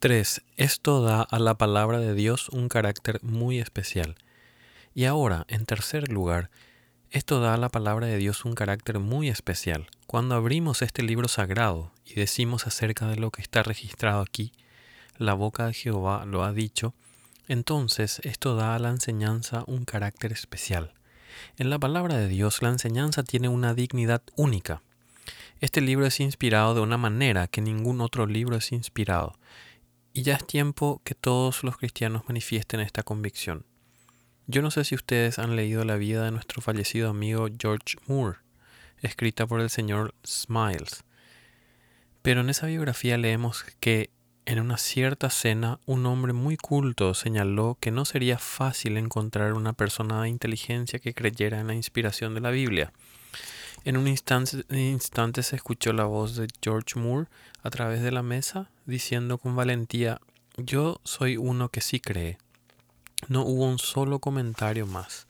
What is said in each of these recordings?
3. Esto da a la palabra de Dios un carácter muy especial. Y ahora, en tercer lugar, esto da a la palabra de Dios un carácter muy especial. Cuando abrimos este libro sagrado y decimos acerca de lo que está registrado aquí, la boca de Jehová lo ha dicho, entonces esto da a la enseñanza un carácter especial. En la palabra de Dios la enseñanza tiene una dignidad única. Este libro es inspirado de una manera que ningún otro libro es inspirado, y ya es tiempo que todos los cristianos manifiesten esta convicción. Yo no sé si ustedes han leído la vida de nuestro fallecido amigo George Moore, escrita por el señor Smiles, pero en esa biografía leemos que en una cierta cena, un hombre muy culto señaló que no sería fácil encontrar una persona de inteligencia que creyera en la inspiración de la Biblia. En un instante, se escuchó la voz de George Moore a través de la mesa diciendo con valentía, yo soy uno que sí cree. No hubo un solo comentario más.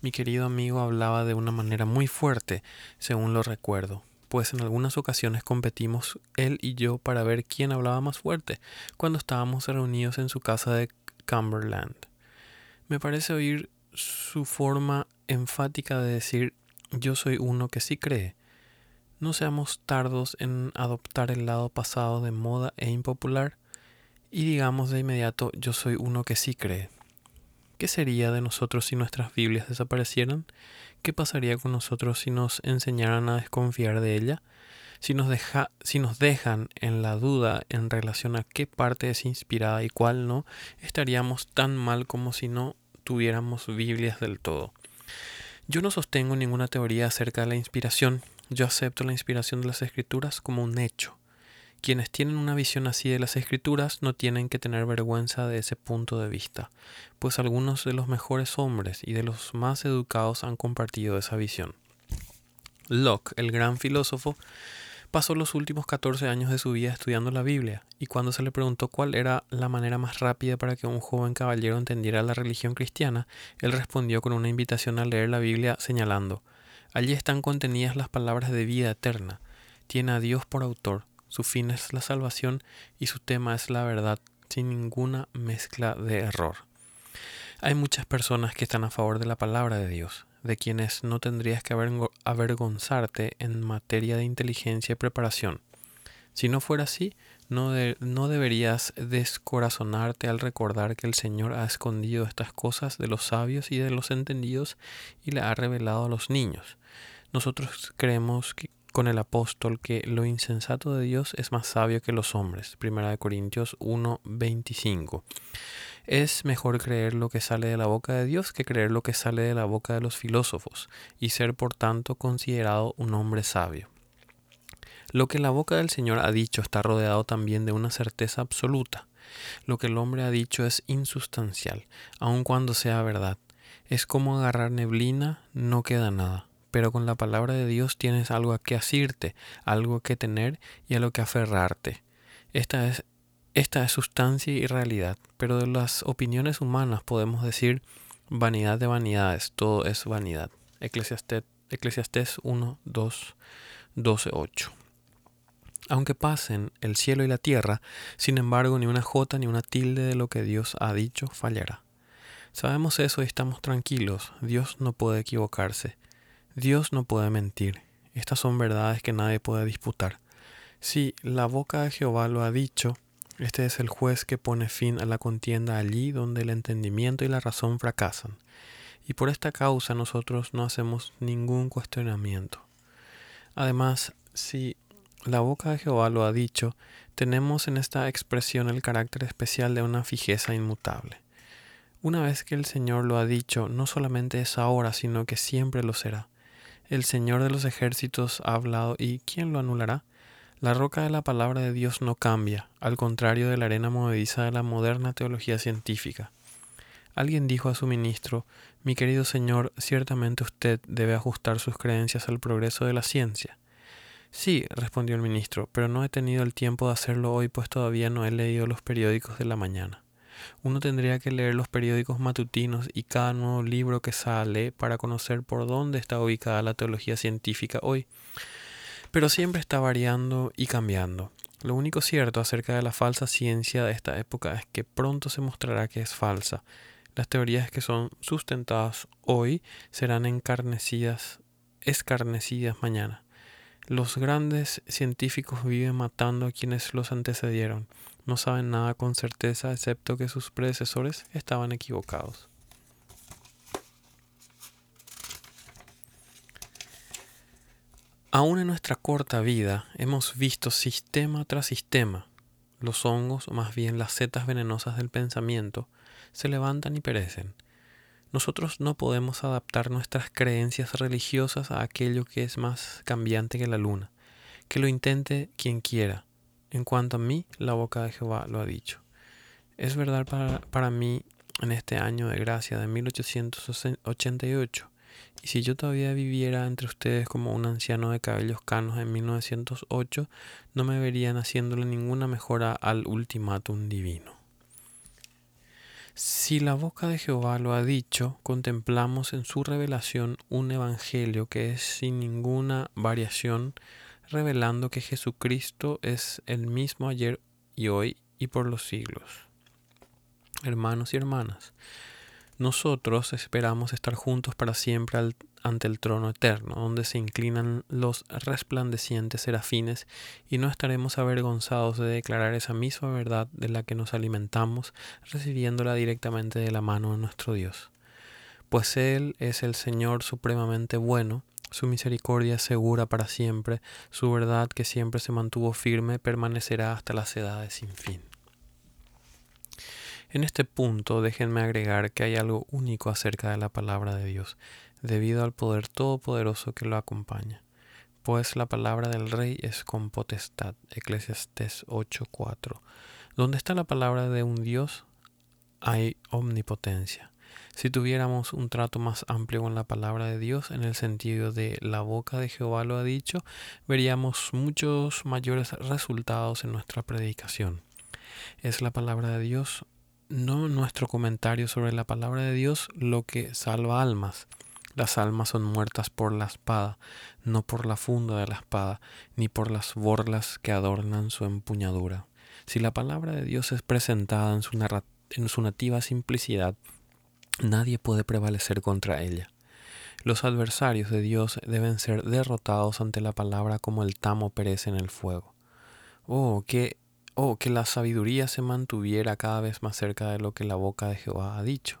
Mi querido amigo hablaba de una manera muy fuerte, según lo recuerdo pues en algunas ocasiones competimos él y yo para ver quién hablaba más fuerte cuando estábamos reunidos en su casa de Cumberland. Me parece oír su forma enfática de decir yo soy uno que sí cree. No seamos tardos en adoptar el lado pasado de moda e impopular y digamos de inmediato yo soy uno que sí cree. ¿Qué sería de nosotros si nuestras Biblias desaparecieran? ¿Qué pasaría con nosotros si nos enseñaran a desconfiar de ella? Si nos, deja, si nos dejan en la duda en relación a qué parte es inspirada y cuál no, estaríamos tan mal como si no tuviéramos Biblias del todo. Yo no sostengo ninguna teoría acerca de la inspiración, yo acepto la inspiración de las escrituras como un hecho. Quienes tienen una visión así de las escrituras no tienen que tener vergüenza de ese punto de vista, pues algunos de los mejores hombres y de los más educados han compartido esa visión. Locke, el gran filósofo, pasó los últimos 14 años de su vida estudiando la Biblia, y cuando se le preguntó cuál era la manera más rápida para que un joven caballero entendiera la religión cristiana, él respondió con una invitación a leer la Biblia señalando, Allí están contenidas las palabras de vida eterna, tiene a Dios por autor, su fin es la salvación y su tema es la verdad, sin ninguna mezcla de error. Hay muchas personas que están a favor de la palabra de Dios, de quienes no tendrías que avergonzarte en materia de inteligencia y preparación. Si no fuera así, no, no, deberías descorazonarte al recordar que el Señor ha escondido estas cosas de los sabios y de los entendidos y le ha revelado a los niños. Nosotros creemos que con el apóstol que lo insensato de Dios es más sabio que los hombres. Primera de Corintios 1:25. Es mejor creer lo que sale de la boca de Dios que creer lo que sale de la boca de los filósofos y ser por tanto considerado un hombre sabio. Lo que la boca del Señor ha dicho está rodeado también de una certeza absoluta. Lo que el hombre ha dicho es insustancial, aun cuando sea verdad. Es como agarrar neblina, no queda nada pero con la palabra de Dios tienes algo a que asirte, algo que tener y a lo que aferrarte. Esta es, esta es sustancia y realidad, pero de las opiniones humanas podemos decir vanidad de vanidades, todo es vanidad. Eclesiastés 1, 2, 12, 8. Aunque pasen el cielo y la tierra, sin embargo ni una jota ni una tilde de lo que Dios ha dicho fallará. Sabemos eso y estamos tranquilos, Dios no puede equivocarse. Dios no puede mentir. Estas son verdades que nadie puede disputar. Si la boca de Jehová lo ha dicho, este es el juez que pone fin a la contienda allí donde el entendimiento y la razón fracasan. Y por esta causa nosotros no hacemos ningún cuestionamiento. Además, si la boca de Jehová lo ha dicho, tenemos en esta expresión el carácter especial de una fijeza inmutable. Una vez que el Señor lo ha dicho, no solamente es ahora, sino que siempre lo será. El Señor de los ejércitos ha hablado y ¿quién lo anulará? La roca de la palabra de Dios no cambia, al contrario de la arena movediza de la moderna teología científica. Alguien dijo a su ministro, Mi querido señor, ciertamente usted debe ajustar sus creencias al progreso de la ciencia. Sí, respondió el ministro, pero no he tenido el tiempo de hacerlo hoy, pues todavía no he leído los periódicos de la mañana. Uno tendría que leer los periódicos matutinos y cada nuevo libro que sale para conocer por dónde está ubicada la teología científica hoy. Pero siempre está variando y cambiando. Lo único cierto acerca de la falsa ciencia de esta época es que pronto se mostrará que es falsa. Las teorías que son sustentadas hoy serán encarnecidas, escarnecidas mañana. Los grandes científicos viven matando a quienes los antecedieron. No saben nada con certeza excepto que sus predecesores estaban equivocados. Aún en nuestra corta vida hemos visto sistema tras sistema, los hongos, o más bien las setas venenosas del pensamiento, se levantan y perecen. Nosotros no podemos adaptar nuestras creencias religiosas a aquello que es más cambiante que la luna. Que lo intente quien quiera. En cuanto a mí, la boca de Jehová lo ha dicho. Es verdad para, para mí en este año de gracia de 1888 y si yo todavía viviera entre ustedes como un anciano de cabellos canos en 1908, no me verían haciéndole ninguna mejora al ultimátum divino. Si la boca de Jehová lo ha dicho, contemplamos en su revelación un evangelio que es sin ninguna variación, revelando que Jesucristo es el mismo ayer y hoy y por los siglos. Hermanos y hermanas, nosotros esperamos estar juntos para siempre ante el trono eterno, donde se inclinan los resplandecientes serafines, y no estaremos avergonzados de declarar esa misma verdad de la que nos alimentamos, recibiéndola directamente de la mano de nuestro Dios. Pues Él es el Señor supremamente bueno, su misericordia segura para siempre, su verdad que siempre se mantuvo firme permanecerá hasta las edades sin fin. En este punto déjenme agregar que hay algo único acerca de la palabra de Dios, debido al poder todopoderoso que lo acompaña. Pues la palabra del rey es con potestad. Eclesiastes 8:4. Donde está la palabra de un Dios, hay omnipotencia. Si tuviéramos un trato más amplio con la palabra de Dios, en el sentido de la boca de Jehová lo ha dicho, veríamos muchos mayores resultados en nuestra predicación. Es la palabra de Dios no nuestro comentario sobre la palabra de Dios lo que salva almas. Las almas son muertas por la espada, no por la funda de la espada, ni por las borlas que adornan su empuñadura. Si la palabra de Dios es presentada en su, en su nativa simplicidad, nadie puede prevalecer contra ella. Los adversarios de Dios deben ser derrotados ante la palabra como el tamo perece en el fuego. Oh, qué oh, que la sabiduría se mantuviera cada vez más cerca de lo que la boca de Jehová ha dicho.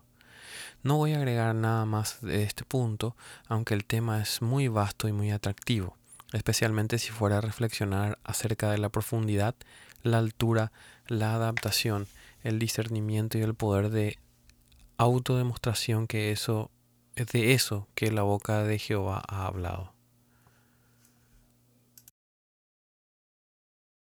No voy a agregar nada más de este punto, aunque el tema es muy vasto y muy atractivo, especialmente si fuera a reflexionar acerca de la profundidad, la altura, la adaptación, el discernimiento y el poder de autodemostración que eso es de eso que la boca de Jehová ha hablado.